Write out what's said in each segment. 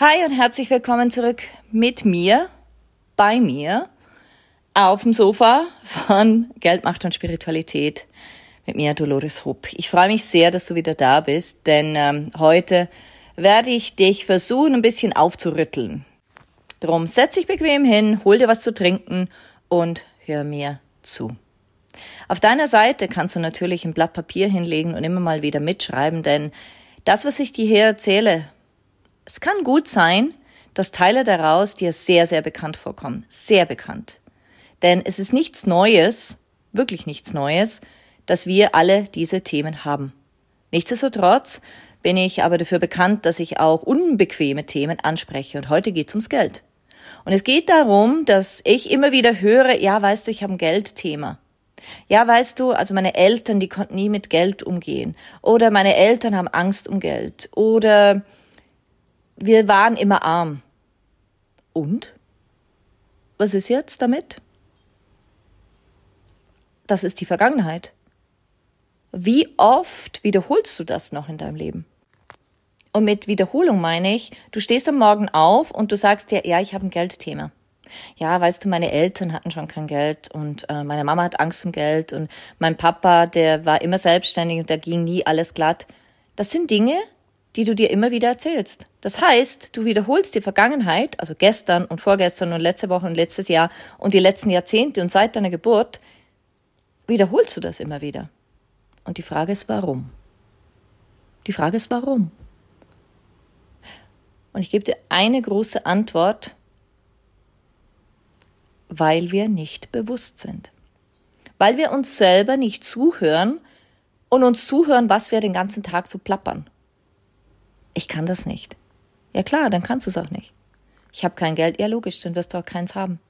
Hi und herzlich willkommen zurück mit mir, bei mir, auf dem Sofa von Geld, Macht und Spiritualität mit mir, Dolores Hupp. Ich freue mich sehr, dass du wieder da bist, denn ähm, heute werde ich dich versuchen, ein bisschen aufzurütteln. Drum setz dich bequem hin, hol dir was zu trinken und hör mir zu. Auf deiner Seite kannst du natürlich ein Blatt Papier hinlegen und immer mal wieder mitschreiben, denn das, was ich dir hier erzähle, es kann gut sein, dass Teile daraus dir sehr, sehr bekannt vorkommen. Sehr bekannt. Denn es ist nichts Neues, wirklich nichts Neues, dass wir alle diese Themen haben. Nichtsdestotrotz bin ich aber dafür bekannt, dass ich auch unbequeme Themen anspreche. Und heute geht es ums Geld. Und es geht darum, dass ich immer wieder höre, ja, weißt du, ich habe ein Geldthema. Ja, weißt du, also meine Eltern, die konnten nie mit Geld umgehen. Oder meine Eltern haben Angst um Geld. Oder wir waren immer arm. Und? Was ist jetzt damit? Das ist die Vergangenheit. Wie oft wiederholst du das noch in deinem Leben? Und mit Wiederholung meine ich, du stehst am Morgen auf und du sagst dir, ja, ich habe ein Geldthema. Ja, weißt du, meine Eltern hatten schon kein Geld und äh, meine Mama hat Angst um Geld und mein Papa, der war immer selbstständig und da ging nie alles glatt. Das sind Dinge, die du dir immer wieder erzählst. Das heißt, du wiederholst die Vergangenheit, also gestern und vorgestern und letzte Woche und letztes Jahr und die letzten Jahrzehnte und seit deiner Geburt, wiederholst du das immer wieder. Und die Frage ist, warum? Die Frage ist, warum? Und ich gebe dir eine große Antwort, weil wir nicht bewusst sind. Weil wir uns selber nicht zuhören und uns zuhören, was wir den ganzen Tag so plappern ich kann das nicht. Ja klar, dann kannst du es auch nicht. Ich habe kein Geld, ja logisch, dann wirst du auch keins haben.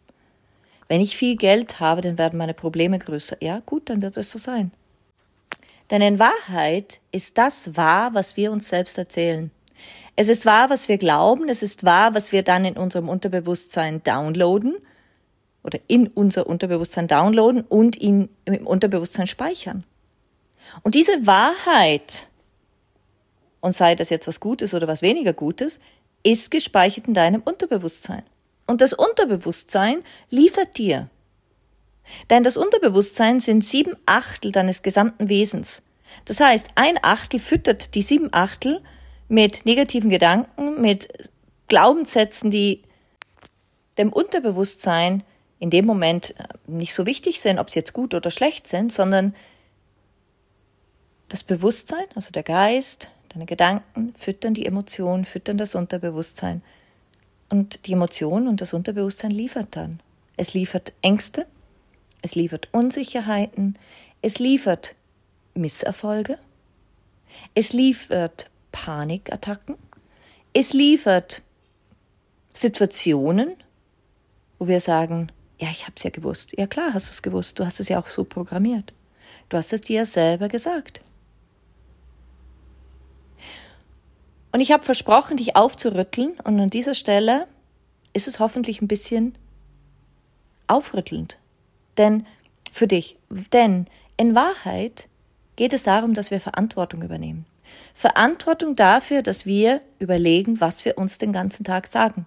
Wenn ich viel Geld habe, dann werden meine Probleme größer. Ja gut, dann wird es so sein. Denn in Wahrheit ist das wahr, was wir uns selbst erzählen. Es ist wahr, was wir glauben, es ist wahr, was wir dann in unserem Unterbewusstsein downloaden oder in unser Unterbewusstsein downloaden und ihn im Unterbewusstsein speichern. Und diese Wahrheit und sei das jetzt was Gutes oder was weniger Gutes, ist gespeichert in deinem Unterbewusstsein. Und das Unterbewusstsein liefert dir. Denn das Unterbewusstsein sind sieben Achtel deines gesamten Wesens. Das heißt, ein Achtel füttert die sieben Achtel mit negativen Gedanken, mit Glaubenssätzen, die dem Unterbewusstsein in dem Moment äh, nicht so wichtig sind, ob sie jetzt gut oder schlecht sind, sondern das Bewusstsein, also der Geist, Deine Gedanken füttern die Emotionen, füttern das Unterbewusstsein. Und die Emotion und das Unterbewusstsein liefert dann. Es liefert Ängste, es liefert Unsicherheiten, es liefert Misserfolge, es liefert Panikattacken, es liefert Situationen, wo wir sagen, ja, ich habe es ja gewusst. Ja klar, hast du es gewusst. Du hast es ja auch so programmiert. Du hast es dir ja selber gesagt. Und ich habe versprochen, dich aufzurütteln. Und an dieser Stelle ist es hoffentlich ein bisschen aufrüttelnd. Denn für dich. Denn in Wahrheit geht es darum, dass wir Verantwortung übernehmen. Verantwortung dafür, dass wir überlegen, was wir uns den ganzen Tag sagen.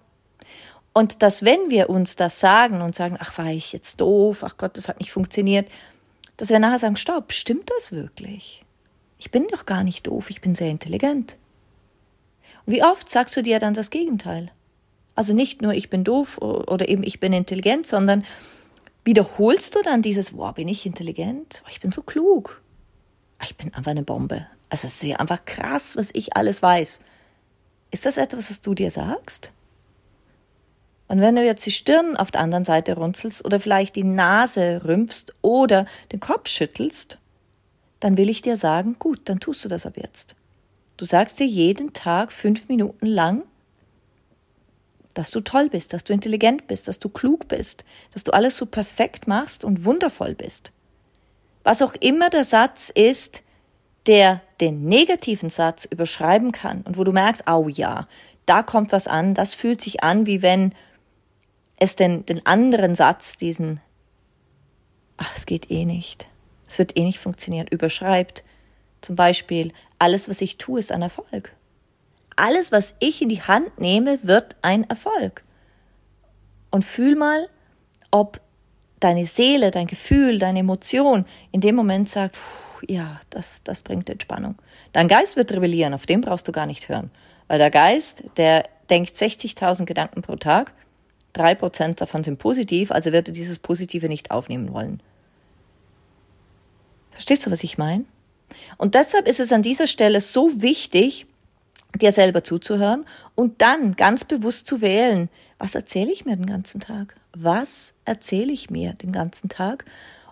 Und dass wenn wir uns das sagen und sagen, ach, war ich jetzt doof, ach Gott, das hat nicht funktioniert, dass wir nachher sagen, stopp, stimmt das wirklich? Ich bin doch gar nicht doof, ich bin sehr intelligent. Und wie oft sagst du dir dann das Gegenteil? Also nicht nur ich bin doof oder eben ich bin intelligent, sondern wiederholst du dann dieses, boah, bin ich intelligent? Ich bin so klug. Ich bin einfach eine Bombe. Also es ist ja einfach krass, was ich alles weiß. Ist das etwas, was du dir sagst? Und wenn du jetzt die Stirn auf der anderen Seite runzelst oder vielleicht die Nase rümpfst oder den Kopf schüttelst, dann will ich dir sagen, gut, dann tust du das ab jetzt. Du sagst dir jeden Tag fünf Minuten lang, dass du toll bist, dass du intelligent bist, dass du klug bist, dass du alles so perfekt machst und wundervoll bist. Was auch immer der Satz ist, der den negativen Satz überschreiben kann und wo du merkst, oh ja, da kommt was an, das fühlt sich an, wie wenn es den, den anderen Satz, diesen, ach, es geht eh nicht, es wird eh nicht funktionieren, überschreibt. Zum Beispiel, alles, was ich tue, ist ein Erfolg. Alles, was ich in die Hand nehme, wird ein Erfolg. Und fühl mal, ob deine Seele, dein Gefühl, deine Emotion in dem Moment sagt, ja, das, das bringt Entspannung. Dein Geist wird rebellieren, auf den brauchst du gar nicht hören. Weil der Geist, der denkt 60.000 Gedanken pro Tag, drei Prozent davon sind positiv, also wird er dieses Positive nicht aufnehmen wollen. Verstehst du, was ich meine? Und deshalb ist es an dieser Stelle so wichtig, dir selber zuzuhören und dann ganz bewusst zu wählen, was erzähle ich mir den ganzen Tag? Was erzähle ich mir den ganzen Tag?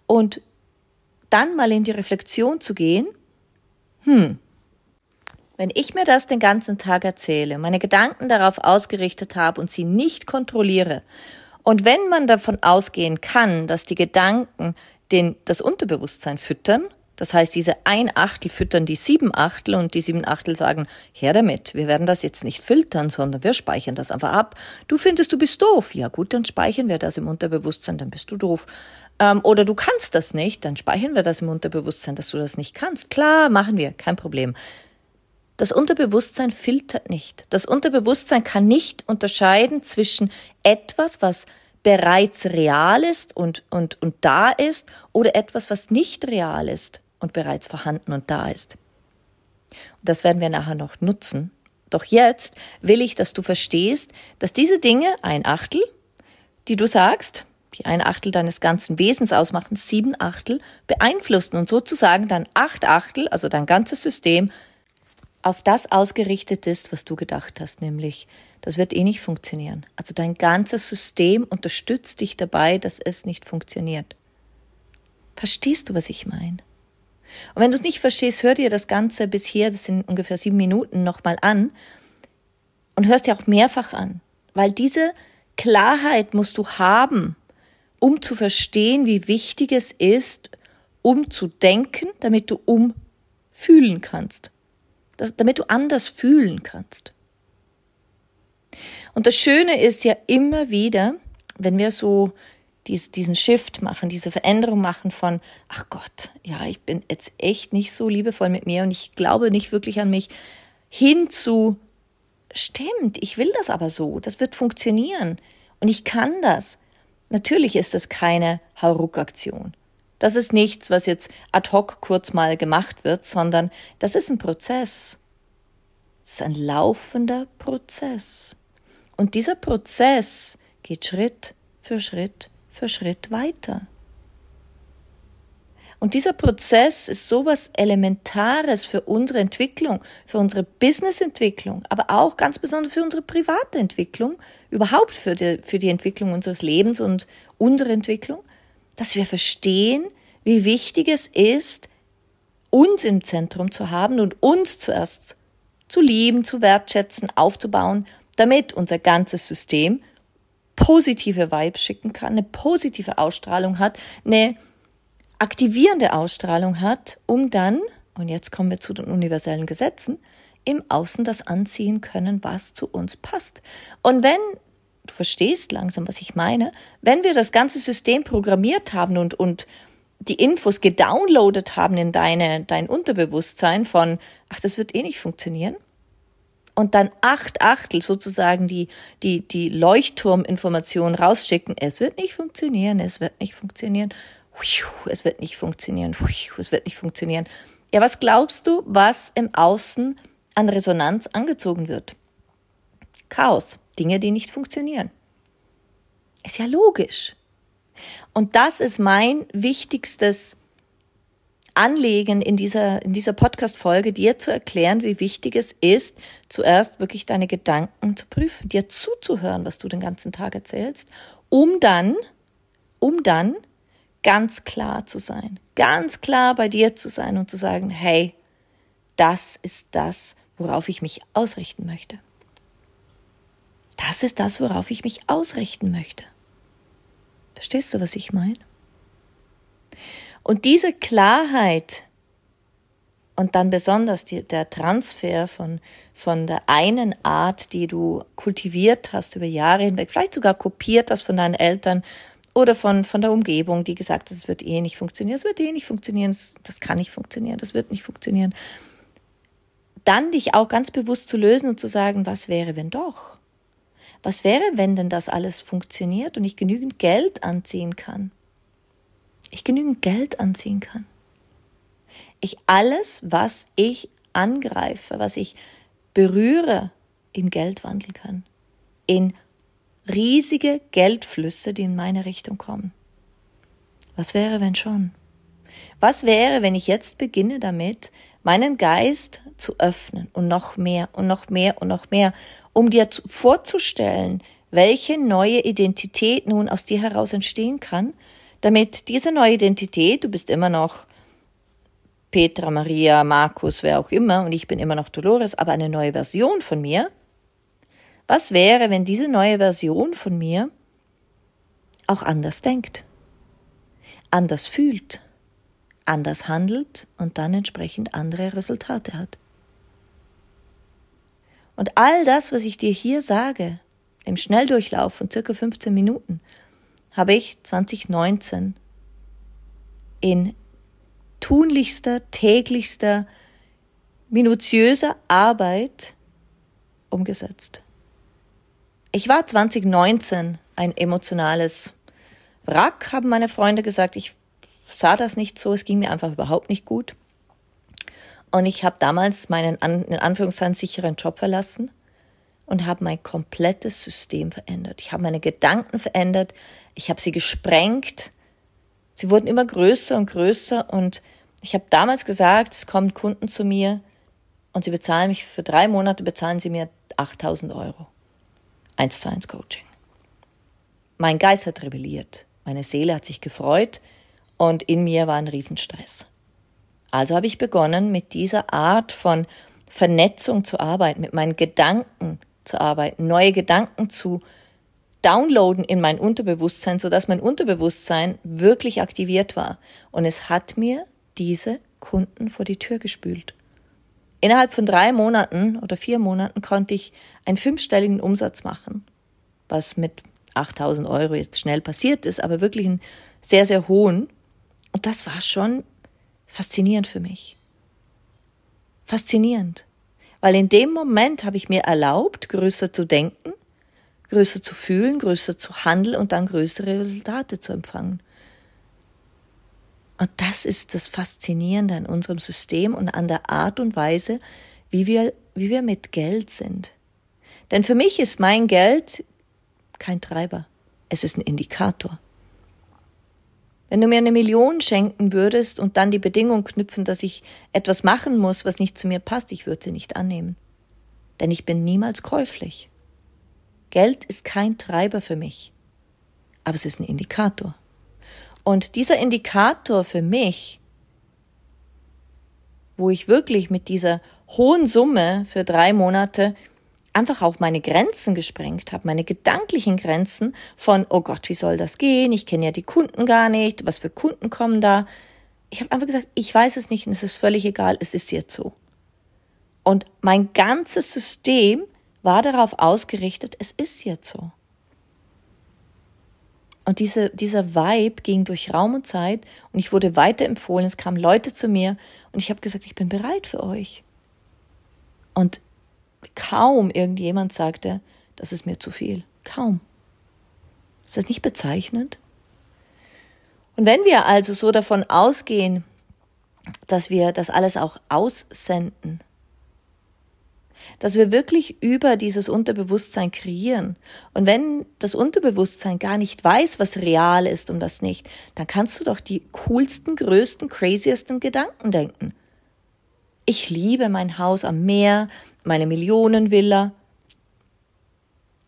Und dann mal in die Reflexion zu gehen, hm, wenn ich mir das den ganzen Tag erzähle, meine Gedanken darauf ausgerichtet habe und sie nicht kontrolliere, und wenn man davon ausgehen kann, dass die Gedanken den, das Unterbewusstsein füttern, das heißt, diese ein Achtel füttern die sieben Achtel und die sieben Achtel sagen, her damit, wir werden das jetzt nicht filtern, sondern wir speichern das einfach ab. Du findest, du bist doof. Ja gut, dann speichern wir das im Unterbewusstsein, dann bist du doof. Ähm, oder du kannst das nicht, dann speichern wir das im Unterbewusstsein, dass du das nicht kannst. Klar, machen wir, kein Problem. Das Unterbewusstsein filtert nicht. Das Unterbewusstsein kann nicht unterscheiden zwischen etwas, was bereits real ist und, und, und da ist oder etwas, was nicht real ist und bereits vorhanden und da ist. Und das werden wir nachher noch nutzen. Doch jetzt will ich, dass du verstehst, dass diese Dinge, ein Achtel, die du sagst, die ein Achtel deines ganzen Wesens ausmachen, sieben Achtel, beeinflussen und sozusagen dann acht Achtel, also dein ganzes System, auf das ausgerichtet ist, was du gedacht hast, nämlich, das wird eh nicht funktionieren. Also dein ganzes System unterstützt dich dabei, dass es nicht funktioniert. Verstehst du, was ich meine? Und wenn du es nicht verstehst, hör dir das Ganze bisher, das sind ungefähr sieben Minuten, nochmal an und hörst dir auch mehrfach an, weil diese Klarheit musst du haben, um zu verstehen, wie wichtig es ist, um zu denken, damit du umfühlen kannst, damit du anders fühlen kannst. Und das Schöne ist ja immer wieder, wenn wir so dies, diesen Shift machen, diese Veränderung machen von, ach Gott, ja, ich bin jetzt echt nicht so liebevoll mit mir und ich glaube nicht wirklich an mich, hin zu, stimmt, ich will das aber so, das wird funktionieren und ich kann das. Natürlich ist das keine Hauruck-Aktion. Das ist nichts, was jetzt ad hoc kurz mal gemacht wird, sondern das ist ein Prozess. Es ist ein laufender Prozess. Und dieser Prozess geht Schritt für Schritt für Schritt weiter. Und dieser Prozess ist sowas Elementares für unsere Entwicklung, für unsere Businessentwicklung, aber auch ganz besonders für unsere private Entwicklung, überhaupt für die, für die Entwicklung unseres Lebens und unsere Entwicklung, dass wir verstehen, wie wichtig es ist, uns im Zentrum zu haben und uns zuerst zu lieben, zu wertschätzen, aufzubauen, damit unser ganzes System positive Vibes schicken kann, eine positive Ausstrahlung hat, eine aktivierende Ausstrahlung hat, um dann, und jetzt kommen wir zu den universellen Gesetzen, im Außen das anziehen können, was zu uns passt. Und wenn verstehst langsam, was ich meine, wenn wir das ganze System programmiert haben und, und die Infos gedownloadet haben in deine, dein Unterbewusstsein von, ach, das wird eh nicht funktionieren, und dann acht Achtel sozusagen die, die, die Leuchtturminformation rausschicken. Es wird nicht funktionieren, es wird nicht funktionieren, es wird nicht funktionieren, es wird nicht funktionieren. Ja, was glaubst du, was im Außen an Resonanz angezogen wird? Chaos, Dinge, die nicht funktionieren. Ist ja logisch. Und das ist mein wichtigstes Anlegen in dieser, in dieser Podcast-Folge, dir zu erklären, wie wichtig es ist, zuerst wirklich deine Gedanken zu prüfen, dir zuzuhören, was du den ganzen Tag erzählst, um dann, um dann ganz klar zu sein, ganz klar bei dir zu sein und zu sagen, hey, das ist das, worauf ich mich ausrichten möchte. Das ist das, worauf ich mich ausrichten möchte. Verstehst du, was ich meine? Und diese Klarheit und dann besonders die, der Transfer von, von der einen Art, die du kultiviert hast über Jahre hinweg, vielleicht sogar kopiert hast von deinen Eltern oder von, von der Umgebung, die gesagt hat, es wird eh nicht funktionieren, es wird eh nicht funktionieren, das, das kann nicht funktionieren, das wird nicht funktionieren. Dann dich auch ganz bewusst zu lösen und zu sagen, was wäre, wenn doch? Was wäre, wenn denn das alles funktioniert und ich genügend Geld anziehen kann? Ich genügend Geld anziehen kann. Ich alles, was ich angreife, was ich berühre, in Geld wandeln kann. In riesige Geldflüsse, die in meine Richtung kommen. Was wäre, wenn schon? Was wäre, wenn ich jetzt beginne damit, meinen Geist zu öffnen und noch mehr und noch mehr und noch mehr, um dir vorzustellen, welche neue Identität nun aus dir heraus entstehen kann, damit diese neue Identität, du bist immer noch Petra, Maria, Markus, wer auch immer, und ich bin immer noch Dolores, aber eine neue Version von mir, was wäre, wenn diese neue Version von mir auch anders denkt, anders fühlt, anders handelt und dann entsprechend andere Resultate hat? Und all das, was ich dir hier sage, im Schnelldurchlauf von circa 15 Minuten, habe ich 2019 in tunlichster, täglichster, minutiöser Arbeit umgesetzt. Ich war 2019 ein emotionales Wrack, haben meine Freunde gesagt. Ich sah das nicht so, es ging mir einfach überhaupt nicht gut. Und ich habe damals meinen in Anführungszeichen sicheren Job verlassen und habe mein komplettes System verändert. Ich habe meine Gedanken verändert, ich habe sie gesprengt. Sie wurden immer größer und größer und ich habe damals gesagt, es kommen Kunden zu mir und sie bezahlen mich für drei Monate, bezahlen sie mir 8000 Euro eins zu eins Coaching. Mein Geist hat rebelliert, meine Seele hat sich gefreut und in mir war ein Riesenstress. Also habe ich begonnen, mit dieser Art von Vernetzung zu arbeiten, mit meinen Gedanken zu arbeiten, neue Gedanken zu downloaden in mein Unterbewusstsein, sodass mein Unterbewusstsein wirklich aktiviert war. Und es hat mir diese Kunden vor die Tür gespült. Innerhalb von drei Monaten oder vier Monaten konnte ich einen fünfstelligen Umsatz machen, was mit 8000 Euro jetzt schnell passiert ist, aber wirklich einen sehr, sehr hohen. Und das war schon faszinierend für mich. Faszinierend. Weil in dem Moment habe ich mir erlaubt, größer zu denken, größer zu fühlen, größer zu handeln und dann größere Resultate zu empfangen. Und das ist das Faszinierende an unserem System und an der Art und Weise, wie wir, wie wir mit Geld sind. Denn für mich ist mein Geld kein Treiber. Es ist ein Indikator. Wenn du mir eine Million schenken würdest und dann die Bedingung knüpfen, dass ich etwas machen muss, was nicht zu mir passt, ich würde sie nicht annehmen. Denn ich bin niemals käuflich. Geld ist kein Treiber für mich, aber es ist ein Indikator. Und dieser Indikator für mich, wo ich wirklich mit dieser hohen Summe für drei Monate einfach auf meine Grenzen gesprengt habe, meine gedanklichen Grenzen von, oh Gott, wie soll das gehen? Ich kenne ja die Kunden gar nicht, was für Kunden kommen da. Ich habe einfach gesagt, ich weiß es nicht und es ist völlig egal, es ist jetzt so. Und mein ganzes System war darauf ausgerichtet, es ist jetzt so. Und diese, dieser Vibe ging durch Raum und Zeit und ich wurde weiterempfohlen. Es kamen Leute zu mir und ich habe gesagt, ich bin bereit für euch. Und kaum irgendjemand sagte, das ist mir zu viel. Kaum. Ist das nicht bezeichnend? Und wenn wir also so davon ausgehen, dass wir das alles auch aussenden, dass wir wirklich über dieses Unterbewusstsein kreieren. Und wenn das Unterbewusstsein gar nicht weiß, was real ist und was nicht, dann kannst du doch die coolsten, größten, craziesten Gedanken denken. Ich liebe mein Haus am Meer, meine Millionenvilla.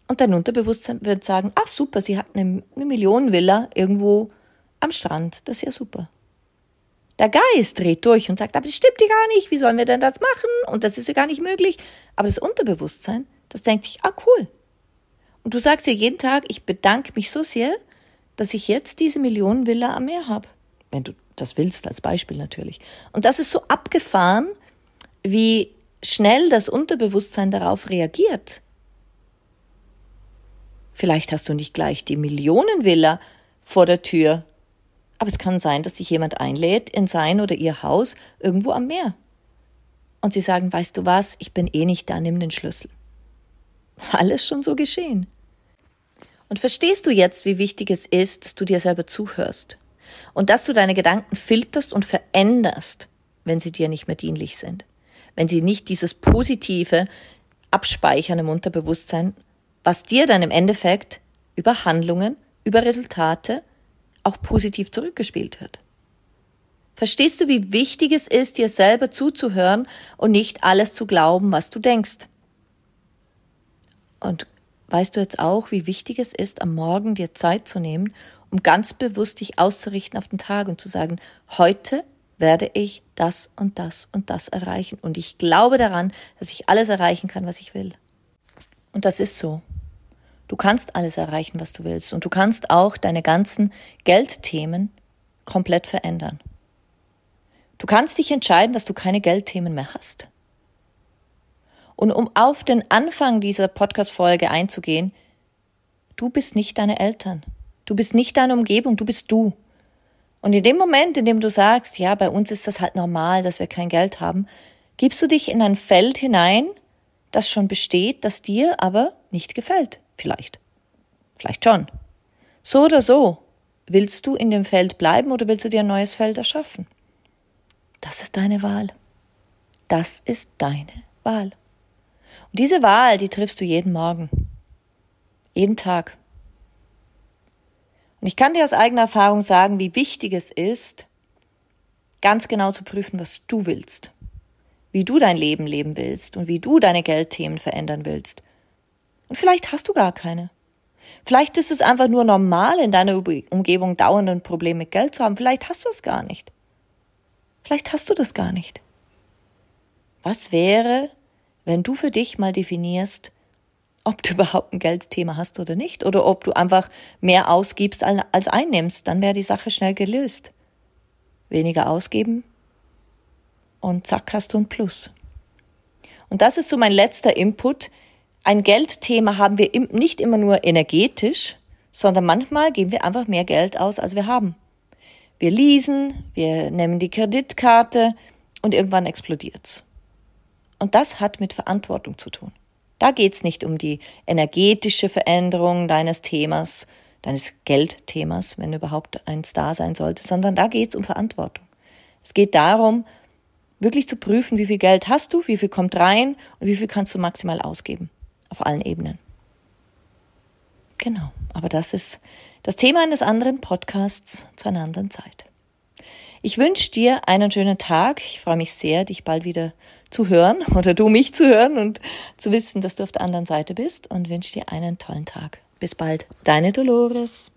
Und dein Unterbewusstsein wird sagen, ach super, sie hat eine, eine Millionenvilla irgendwo am Strand. Das ist ja super. Der Geist dreht durch und sagt, aber das stimmt ja gar nicht, wie sollen wir denn das machen? Und das ist ja gar nicht möglich. Aber das Unterbewusstsein, das denkt sich, ah cool. Und du sagst dir jeden Tag, ich bedanke mich so sehr, dass ich jetzt diese Millionenvilla am Meer habe. Wenn du das willst, als Beispiel natürlich. Und das ist so abgefahren, wie schnell das Unterbewusstsein darauf reagiert. Vielleicht hast du nicht gleich die Millionenvilla vor der Tür, aber es kann sein, dass dich jemand einlädt in sein oder ihr Haus irgendwo am Meer. Und sie sagen, weißt du was, ich bin eh nicht da, nimm den Schlüssel. Alles schon so geschehen. Und verstehst du jetzt, wie wichtig es ist, dass du dir selber zuhörst und dass du deine Gedanken filterst und veränderst, wenn sie dir nicht mehr dienlich sind, wenn sie nicht dieses positive abspeichern im Unterbewusstsein, was dir dann im Endeffekt über Handlungen, über Resultate auch positiv zurückgespielt wird. Verstehst du, wie wichtig es ist, dir selber zuzuhören und nicht alles zu glauben, was du denkst? Und weißt du jetzt auch, wie wichtig es ist, am Morgen dir Zeit zu nehmen, um ganz bewusst dich auszurichten auf den Tag und zu sagen, heute werde ich das und das und das erreichen. Und ich glaube daran, dass ich alles erreichen kann, was ich will. Und das ist so. Du kannst alles erreichen, was du willst. Und du kannst auch deine ganzen Geldthemen komplett verändern. Du kannst dich entscheiden, dass du keine Geldthemen mehr hast. Und um auf den Anfang dieser Podcast-Folge einzugehen, du bist nicht deine Eltern. Du bist nicht deine Umgebung, du bist du. Und in dem Moment, in dem du sagst, ja, bei uns ist das halt normal, dass wir kein Geld haben, gibst du dich in ein Feld hinein, das schon besteht, das dir aber nicht gefällt. Vielleicht. Vielleicht schon. So oder so. Willst du in dem Feld bleiben oder willst du dir ein neues Feld erschaffen? Das ist deine Wahl. Das ist deine Wahl. Und diese Wahl, die triffst du jeden Morgen. Jeden Tag. Und ich kann dir aus eigener Erfahrung sagen, wie wichtig es ist, ganz genau zu prüfen, was du willst. Wie du dein Leben leben willst und wie du deine Geldthemen verändern willst. Und vielleicht hast du gar keine. Vielleicht ist es einfach nur normal, in deiner Umgebung dauernd ein Problem mit Geld zu haben. Vielleicht hast du es gar nicht. Vielleicht hast du das gar nicht. Was wäre, wenn du für dich mal definierst, ob du überhaupt ein Geldthema hast oder nicht, oder ob du einfach mehr ausgibst als einnimmst, dann wäre die Sache schnell gelöst. Weniger ausgeben und zack hast du ein Plus. Und das ist so mein letzter Input, ein Geldthema haben wir nicht immer nur energetisch, sondern manchmal geben wir einfach mehr Geld aus, als wir haben. Wir leasen, wir nehmen die Kreditkarte und irgendwann explodiert's. Und das hat mit Verantwortung zu tun. Da geht's nicht um die energetische Veränderung deines Themas, deines Geldthemas, wenn überhaupt eins da sein sollte, sondern da geht's um Verantwortung. Es geht darum, wirklich zu prüfen, wie viel Geld hast du, wie viel kommt rein und wie viel kannst du maximal ausgeben auf allen Ebenen. Genau, aber das ist das Thema eines anderen Podcasts zu einer anderen Zeit. Ich wünsche dir einen schönen Tag. Ich freue mich sehr, dich bald wieder zu hören oder du mich zu hören und zu wissen, dass du auf der anderen Seite bist und wünsche dir einen tollen Tag. Bis bald, deine Dolores.